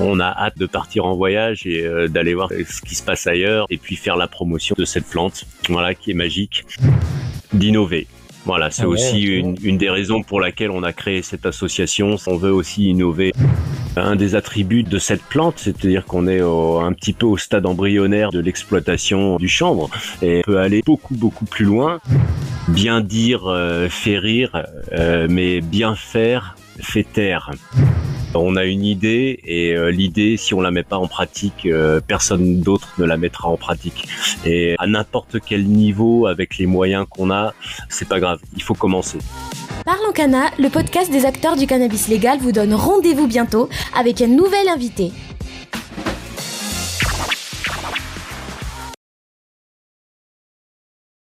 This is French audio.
on a hâte de partir en voyage et euh, d'aller voir ce qui se passe ailleurs et puis faire la promotion de cette plante, voilà, qui est magique, d'innover. Voilà, c'est Ah ouais, aussi une, une des raisons pour laquelle on a créé cette association. On veut aussi innover. Un des attributs de cette plante, c'est-à-dire qu'on est au- un petit peu au stade embryonnaire de l'exploitation du chanvre et on peut aller beaucoup beaucoup plus loin. Bien dire euh, fait rire, euh, mais bien faire fait taire. On a une idée et euh, l'idée, si on la met pas en pratique, euh, personne d'autre ne la mettra en pratique. Et à n'importe quel niveau, avec les moyens qu'on a, c'est pas grave. Il faut commencer. Parlons Cana, le podcast des acteurs du cannabis légal vous donne rendez-vous bientôt avec un nouvel invité.